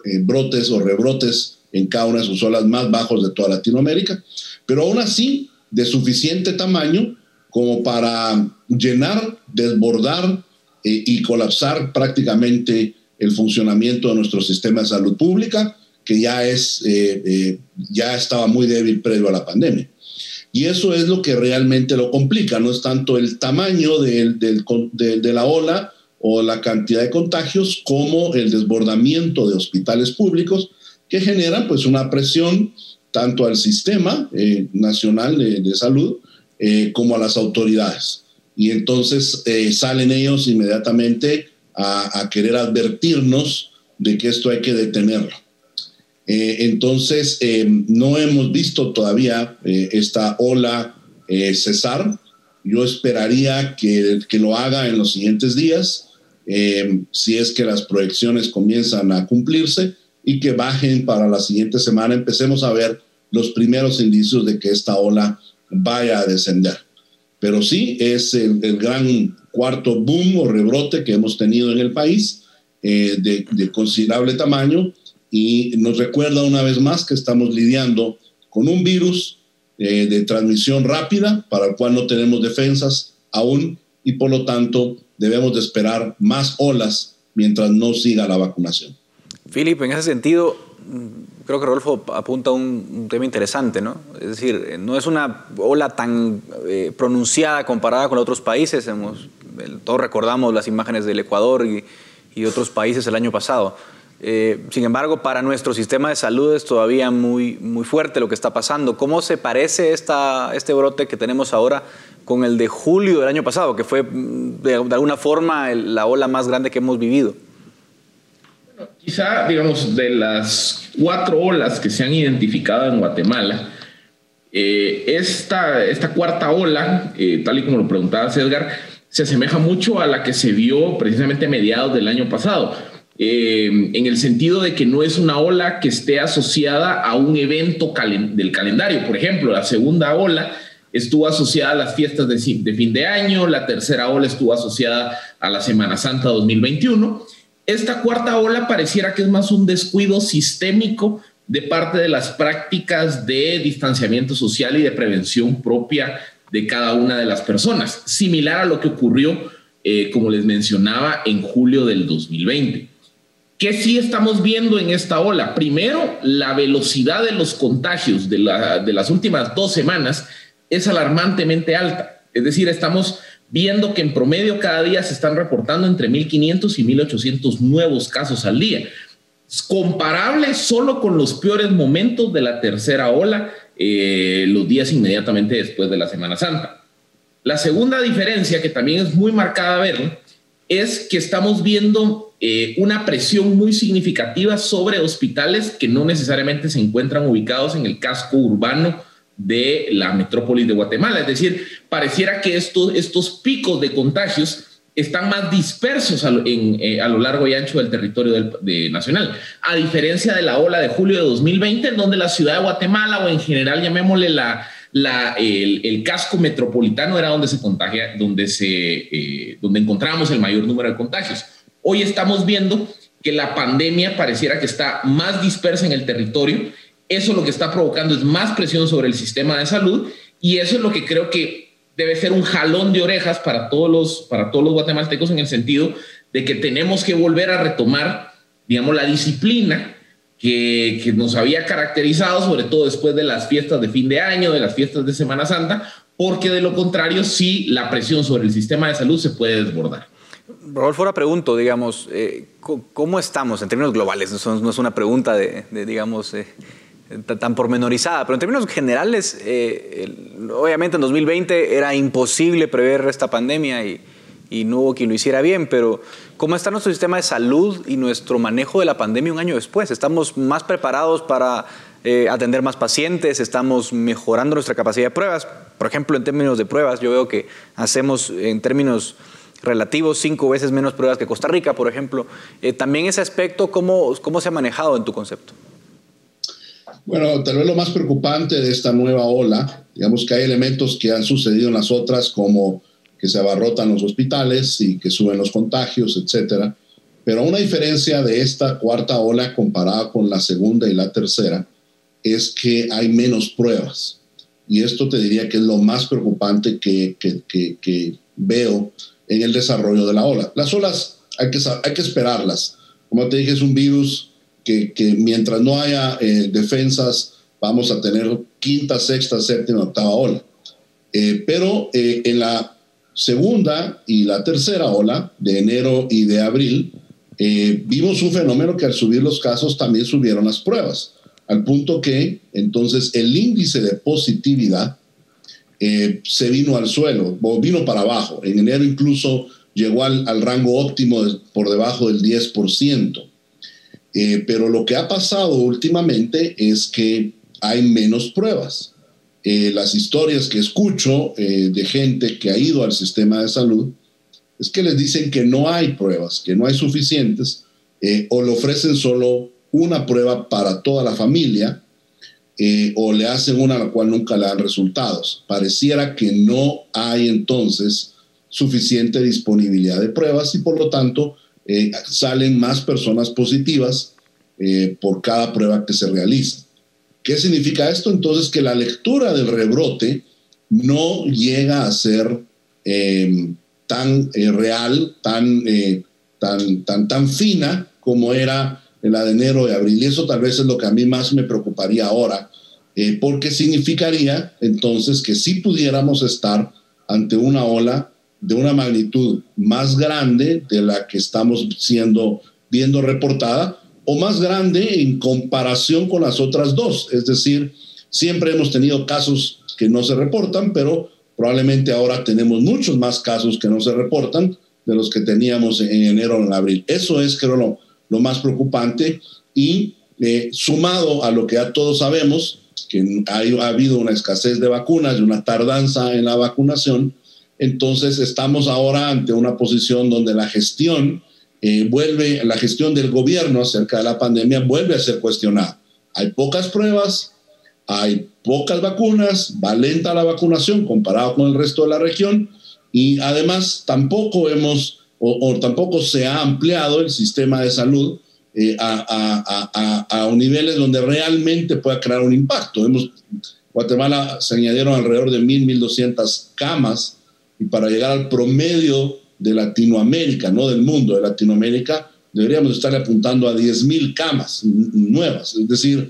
S6: eh, brotes o rebrotes en cada una de sus olas más bajos de toda Latinoamérica, pero aún así de suficiente tamaño como para llenar, desbordar y colapsar prácticamente el funcionamiento de nuestro sistema de salud pública, que ya, es, eh, eh, ya estaba muy débil previo a la pandemia. Y eso es lo que realmente lo complica, no es tanto el tamaño de, de la ola o la cantidad de contagios como el desbordamiento de hospitales públicos que generan pues una presión tanto al sistema eh, nacional de, salud como a las autoridades. Y entonces salen ellos inmediatamente a, querer advertirnos de que esto hay que detenerlo. Eh, entonces, eh, no hemos visto todavía eh, esta ola cesar. Yo esperaría que, que, lo haga en los siguientes días, si es que las proyecciones comienzan a cumplirse y que bajen para la siguiente semana, empecemos a ver los primeros indicios de que esta ola vaya a descender. Pero sí, es el, gran cuarto boom o rebrote que hemos tenido en el país eh, de, considerable tamaño y nos recuerda una vez más que estamos lidiando con un virus eh, de transmisión rápida para el cual no tenemos defensas aún y por lo tanto debemos de esperar más olas mientras no siga la vacunación.
S5: Filipe, en ese sentido, creo que Rodolfo apunta un, un, tema interesante, ¿no? Es decir, no es una ola tan eh, pronunciada comparada con otros países. Todos recordamos las imágenes del Ecuador y, otros países el año pasado. Eh, sin embargo, para nuestro sistema de salud es todavía muy, muy fuerte lo que está pasando. ¿Cómo se parece esta, este brote que tenemos ahora con el de julio del año pasado, que fue mm, de alguna forma la ola más grande que hemos vivido?
S7: Quizá, digamos, de las cuatro olas que se han identificado en Guatemala, eh, esta, esta cuarta ola, eh, tal y como lo preguntaba Edgar, se asemeja mucho a la que se vio precisamente a mediados del año pasado, eh, en el sentido de que no es una ola que esté asociada a un evento del calendario. Por ejemplo, la segunda ola estuvo asociada a las fiestas de, de fin de año, la tercera ola estuvo asociada a la Semana Santa 2021 esta cuarta ola pareciera que es más un descuido sistémico de parte de las prácticas de distanciamiento social y de prevención propia de cada una de las personas, similar a lo que ocurrió, eh, como les mencionaba, en julio del 2020. ¿Qué sí estamos viendo en esta ola? Primero, la velocidad de los contagios de, de las últimas dos semanas es alarmantemente alta. Es decir, estamos viendo que en promedio cada día se están reportando entre 1.500 y 1.800 nuevos casos al día. Comparable solo con los peores momentos de la tercera ola, eh, los días inmediatamente después de la Semana Santa. La segunda diferencia, que también es muy marcada a ver, es que estamos viendo eh, una presión muy significativa sobre hospitales que no necesariamente se encuentran ubicados en el casco urbano de la metrópolis de Guatemala. Es decir, pareciera que estos, estos picos de contagios están más dispersos eh, a lo, largo y ancho del territorio nacional, a diferencia de la ola de julio de 2020, en donde la ciudad de Guatemala o en general llamémosle la, la, el, casco metropolitano era donde se contagia, donde, se, eh, donde encontramos el mayor número de contagios. Hoy estamos viendo que la pandemia pareciera que está más dispersa en el territorio eso lo que está provocando es más presión sobre el sistema de salud y eso es lo que creo que debe ser un jalón de orejas para todos los, para todos los guatemaltecos en el sentido de que tenemos que volver a retomar, digamos, la disciplina que, que, nos había caracterizado, sobre todo después de las fiestas de fin de año, de las fiestas de Semana Santa, porque de lo contrario, sí, la presión sobre el sistema de salud se puede desbordar.
S5: Rodolfo, ahora pregunto, digamos, eh, ¿cómo estamos en términos globales? No es una pregunta de, digamos, eh, tan pormenorizada, pero en términos generales, eh, obviamente en 2020 era imposible prever esta pandemia y, y, no hubo quien lo hiciera bien, pero ¿cómo está nuestro sistema de salud y nuestro manejo de la pandemia un año después? ¿Estamos más preparados para eh, atender más pacientes? ¿Estamos mejorando nuestra capacidad de pruebas? Por ejemplo, en términos de pruebas, yo veo que hacemos en términos relativos cinco veces menos pruebas que Costa Rica, por ejemplo. Eh, también ese aspecto, ¿cómo, ¿cómo se ha manejado en tu concepto?
S6: Bueno, tal vez lo más preocupante de esta nueva ola, digamos que hay elementos que han sucedido en las otras, como que se abarrotan los hospitales y que suben los contagios, etcétera. Pero una diferencia de esta cuarta ola comparada con la segunda y la tercera es que hay menos pruebas. Y esto te diría que es lo más preocupante que, que, veo en el desarrollo de la ola. Las olas hay que, hay que esperarlas. Como te dije, es un virus que, mientras no haya eh, defensas, vamos a tener quinta, sexta, séptima, octava ola. Eh, pero eh, en la segunda y la tercera ola de enero y de abril, eh, vimos un fenómeno que al subir los casos también subieron las pruebas, al punto que entonces el índice de positividad eh, se vino al suelo, o vino para abajo. En enero incluso llegó al, rango óptimo por debajo del 10%. Eh, pero lo que ha pasado últimamente es que hay menos pruebas. Eh, las historias que escucho eh, de gente que ha ido al sistema de salud es que les dicen que no hay pruebas, que no hay suficientes, o le ofrecen solo una prueba para toda la familia, o le hacen una a la cual nunca le dan resultados. Pareciera que no hay entonces suficiente disponibilidad de pruebas y por lo tanto salen más personas positivas por cada prueba que se realiza. ¿Qué significa esto? Entonces que la lectura del rebrote no llega a ser em, tan eh, real, tan, eh, tan, tan, tan fina como era la de enero y abril. Y eso tal vez es lo que a mí más me preocuparía ahora, eh, porque significaría entonces que si pudiéramos estar ante una ola de una magnitud más grande de la que estamos viendo reportada, o más grande en comparación con las otras dos. Es decir, siempre hemos tenido casos que no se reportan, pero probablemente ahora tenemos muchos más casos que no se reportan de los que teníamos en enero o en abril. Eso es, creo, lo, más preocupante y eh, sumado a lo que ya todos sabemos, que ha habido una escasez de vacunas y una tardanza en la vacunación, entonces estamos ahora ante una posición donde la gestión eh, vuelve, la gestión del gobierno acerca de la pandemia vuelve a ser cuestionada. Hay pocas pruebas, hay pocas vacunas, va lenta la vacunación comparado con el resto de la región y además tampoco hemos o, tampoco se ha ampliado el sistema de salud eh, a, a, a, niveles donde realmente pueda crear un impacto. Hemos, Guatemala se añadieron alrededor de 1.000, 1.200 camas y para llegar al promedio de Latinoamérica, no del mundo, de Latinoamérica, deberíamos estar apuntando a 10.000 camas nuevas. Es decir,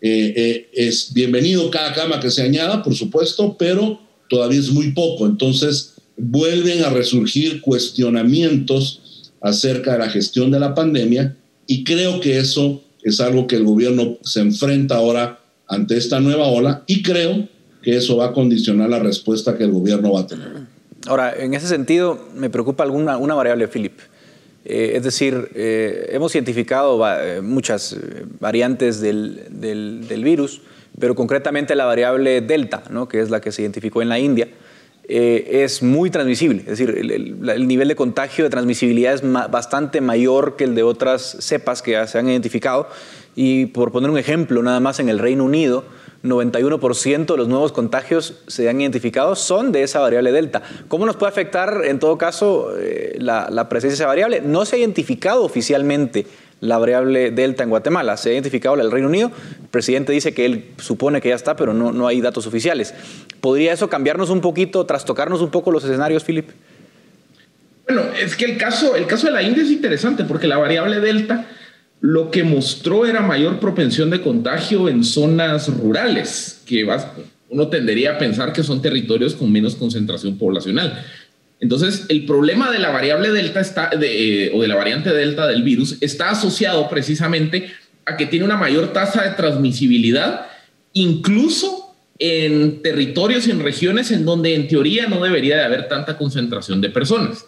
S6: eh, eh, es bienvenido cada cama que se añada, por supuesto, pero todavía es muy poco. Entonces, vuelven a resurgir cuestionamientos acerca de la gestión de la pandemia y creo que eso es algo que el gobierno se enfrenta ahora ante esta nueva ola y creo que eso va a condicionar la respuesta que el gobierno va a tener.
S5: Ahora, en ese sentido, me preocupa alguna una variable, Philip. Eh, es decir, eh, hemos identificado eh, muchas variantes del, del, virus, pero concretamente la variable Delta, ¿no? que es la que se identificó en la India, es muy transmisible. Es decir, el, el, nivel de contagio, de transmisibilidad es bastante mayor que el de otras cepas que ya se han identificado. Y por poner un ejemplo, nada más en el Reino Unido, 91% de los nuevos contagios se han identificado son de esa variable delta. ¿Cómo nos puede afectar, en todo caso, eh, la, presencia de esa variable? No se ha identificado oficialmente la variable delta en Guatemala, se ha identificado la del Reino Unido. El presidente dice que él supone que ya está, pero no, no hay datos oficiales. ¿Podría eso cambiarnos un poquito, trastocarnos un poco los escenarios, Philip?
S7: Bueno, es que el caso, el caso de la India es interesante porque la variable delta lo que mostró era mayor propensión de contagio en zonas rurales, que uno tendería a pensar que son territorios con menos concentración poblacional. Entonces, el problema de la variable delta está, eh, o de la variante delta del virus está asociado precisamente a que tiene una mayor tasa de transmisibilidad, incluso en territorios y en regiones en donde en teoría no debería de haber tanta concentración de personas.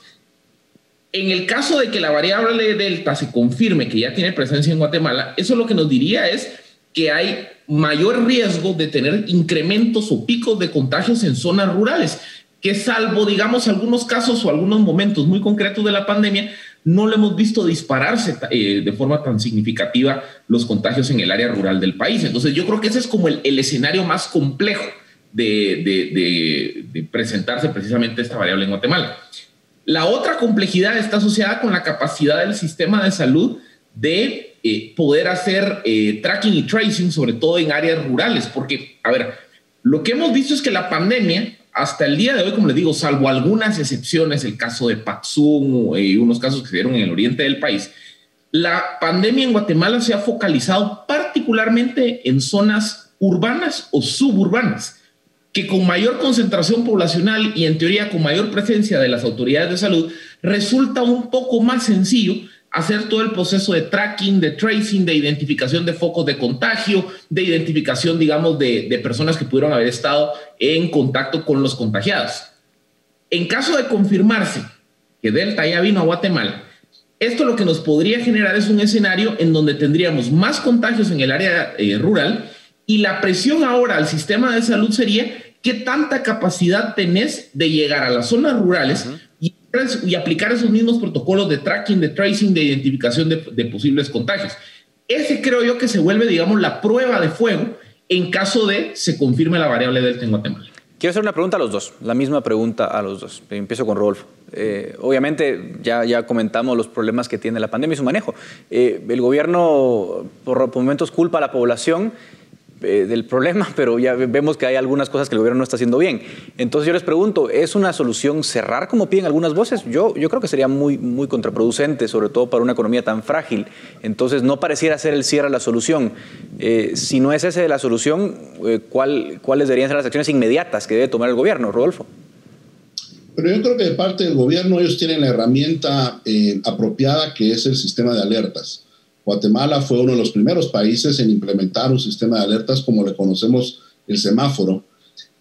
S7: En el caso de que la variable delta se confirme que ya tiene presencia en Guatemala, eso lo que nos diría es que hay mayor riesgo de tener incrementos o picos de contagios en zonas rurales, que salvo, digamos, algunos casos o algunos momentos muy concretos de la pandemia, no lo hemos visto dispararse eh, de forma tan significativa los contagios en el área rural del país. Entonces yo creo que ese es como el, escenario más complejo de, de, presentarse precisamente esta variable en Guatemala. La otra complejidad está asociada con la capacidad del sistema de salud de eh, poder hacer eh, tracking y tracing, sobre todo en áreas rurales, porque, a ver, lo que hemos visto es que la pandemia, hasta el día de hoy, como les digo, salvo algunas excepciones, el caso de Patsum y eh, unos casos que se dieron en el oriente del país, la pandemia en Guatemala se ha focalizado particularmente en zonas urbanas o suburbanas que con mayor concentración poblacional y en teoría con mayor presencia de las autoridades de salud, resulta un poco más sencillo hacer todo el proceso de tracking, de tracing, de identificación de focos de contagio, de identificación, digamos, de, personas que pudieron haber estado en contacto con los contagiados. En caso de confirmarse que Delta ya vino a Guatemala, esto lo que nos podría generar es un escenario en donde tendríamos más contagios en el área eh, rural y la presión ahora al sistema de salud sería qué tanta capacidad tenés de llegar a las zonas rurales y, aplicar esos mismos protocolos de tracking, de tracing, de identificación de, posibles contagios. Ese creo yo que se vuelve, digamos, la prueba de fuego en caso de se confirme la variable delta en Guatemala.
S5: Quiero hacer una pregunta a los dos, la misma pregunta a los dos. Empiezo con Rodolfo. Eh, obviamente ya, ya comentamos los problemas que tiene la pandemia y su manejo. Eh, el gobierno por momentos culpa a la población eh, del problema, pero ya vemos que hay algunas cosas que el gobierno no está haciendo bien. Entonces yo les pregunto, ¿es una solución cerrar como piden algunas voces? Yo, yo creo que sería muy, muy contraproducente, sobre todo para una economía tan frágil. Entonces no pareciera ser el cierre la solución. Eh, si no es esa la solución, eh, ¿cuál, ¿cuáles deberían ser las acciones inmediatas que debe tomar el gobierno, Rodolfo?
S6: Pero yo creo que de parte del gobierno ellos tienen la herramienta apropiada que es el sistema de alertas. Guatemala fue uno de los primeros países en implementar un sistema de alertas como le conocemos el semáforo.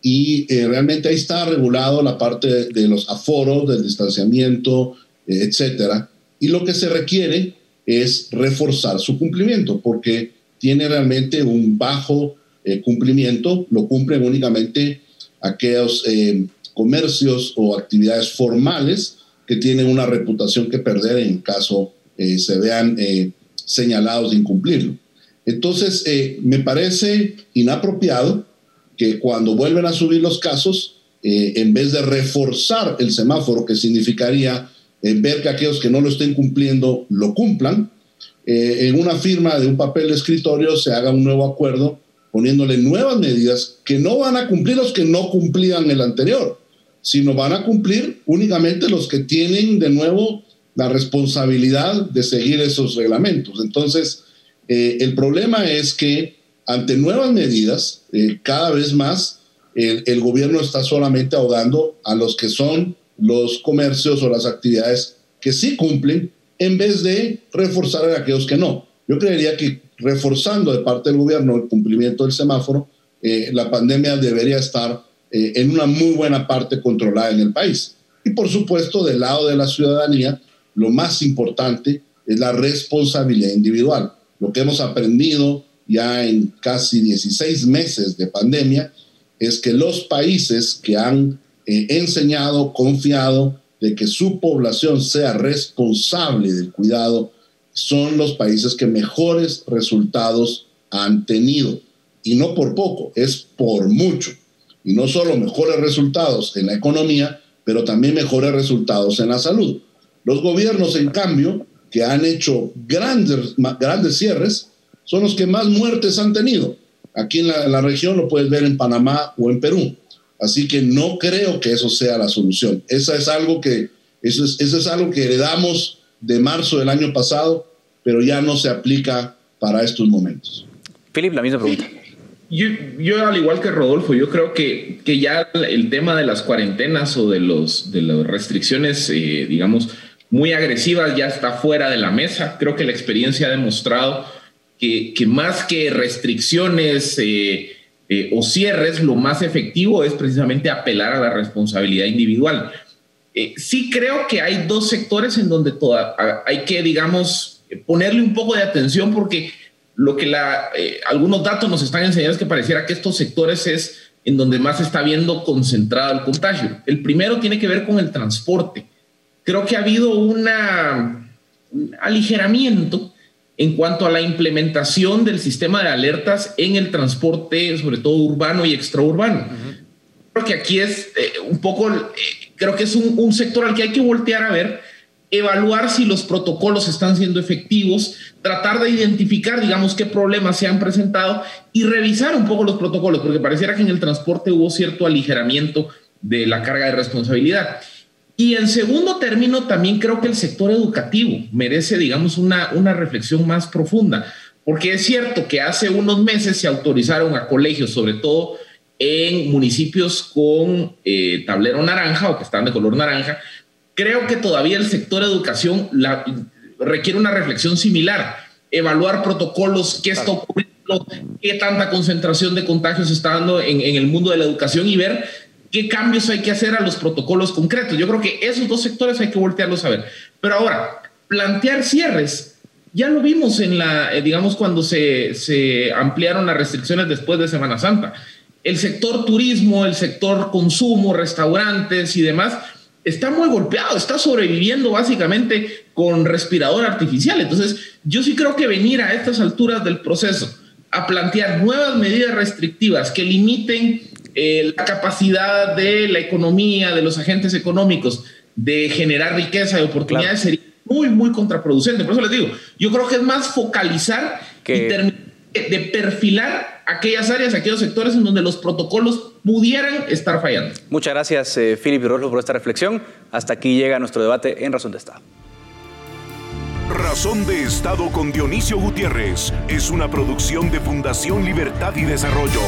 S6: Y eh, realmente ahí está regulado la parte de los aforos, del distanciamiento, eh, etcétera. Y lo que se requiere es reforzar su cumplimiento, porque tiene realmente un bajo eh, cumplimiento, lo cumplen únicamente aquellos comercios o actividades formales que tienen una reputación que perder en caso se vean señalados de incumplirlo. Entonces, eh, me parece inapropiado que cuando vuelven a subir los casos, eh, en vez de reforzar el semáforo, que significaría eh, ver que aquellos que no lo estén cumpliendo lo cumplan, en una firma de un papel de escritorio se haga un nuevo acuerdo poniéndole nuevas medidas que no van a cumplir los que no cumplían el anterior, sino van a cumplir únicamente los que tienen de nuevo la responsabilidad de seguir esos reglamentos. Entonces, eh, el problema es que ante nuevas medidas, eh, cada vez más el, gobierno está solamente ahogando a los que son los comercios o las actividades que sí cumplen en vez de reforzar a aquellos que no. Yo creería que reforzando de parte del gobierno el cumplimiento del semáforo, eh, la pandemia debería estar en una muy buena parte controlada en el país. Y por supuesto, del lado de la ciudadanía, lo más importante es la responsabilidad individual. Lo que hemos aprendido ya en casi 16 meses de pandemia es que los países que han eh, enseñado, confiado de que su población sea responsable del cuidado, son los países que mejores resultados han tenido. Y no por poco, es por mucho. Y no solo mejores resultados en la economía, pero también mejores resultados en la salud. Los gobiernos, en cambio, que han hecho grandes, grandes cierres, son los que más muertes han tenido. Aquí en la, región lo puedes ver en Panamá o en Perú. Así que no creo que eso sea la solución. Esa es algo que, eso es, eso es algo que heredamos de marzo del año pasado, pero ya no se aplica para estos momentos.
S5: Philip, la misma pregunta.
S7: Yo, yo, al igual que Rodolfo, yo creo que, que ya el tema de las cuarentenas o de, los, de las restricciones, eh, digamos, muy agresivas ya está fuera de la mesa. Creo que la experiencia ha demostrado que, más que restricciones eh, eh, o cierres, lo más efectivo es precisamente apelar a la responsabilidad individual. Eh, sí creo que hay dos sectores en donde toda, hay que, digamos, ponerle un poco de atención porque lo que algunos datos nos están enseñando es que pareciera que estos sectores es en donde más se está viendo concentrado el contagio. El primero tiene que ver con el transporte creo que ha habido una, aligeramiento en cuanto a la implementación del sistema de alertas en el transporte, sobre todo urbano y extraurbano. Creo que aquí es eh, un poco, eh, creo que es un, sector al que hay que voltear a ver, evaluar si los protocolos están siendo efectivos, tratar de identificar, digamos, qué problemas se han presentado y revisar un poco los protocolos, porque pareciera que en el transporte hubo cierto aligeramiento de la carga de responsabilidad. Y en segundo término, también creo que el sector educativo merece, digamos, una, una reflexión más profunda, porque es cierto que hace unos meses se autorizaron a colegios, sobre todo en municipios con eh, tablero naranja o que están de color naranja. Creo que todavía el sector educación la, requiere una reflexión similar, evaluar protocolos, qué está ocurriendo, qué tanta concentración de contagios está dando en, en el mundo de la educación y ver qué cambios hay que hacer a los protocolos concretos. Yo creo que esos dos sectores hay que voltearlos a ver. Pero ahora, plantear cierres, ya lo vimos en la, eh, digamos, cuando se, se ampliaron las restricciones después de Semana Santa. El sector turismo, el sector consumo, restaurantes y demás, está muy golpeado, está sobreviviendo básicamente con respirador artificial. Entonces, yo sí creo que venir a estas alturas del proceso a plantear nuevas medidas restrictivas que limiten eh, la capacidad de la economía, de los agentes económicos de generar riqueza y oportunidades sería muy, muy contraproducente. Por eso les digo, yo creo que es más focalizar que... y de perfilar aquellas áreas, aquellos sectores en donde los protocolos pudieran estar fallando.
S5: Muchas gracias, eh, Philip Roslo, por esta reflexión. Hasta aquí llega nuestro debate en Razón de Estado.
S1: Razón de Estado con Dionisio Gutiérrez es una producción de Fundación Libertad y Desarrollo.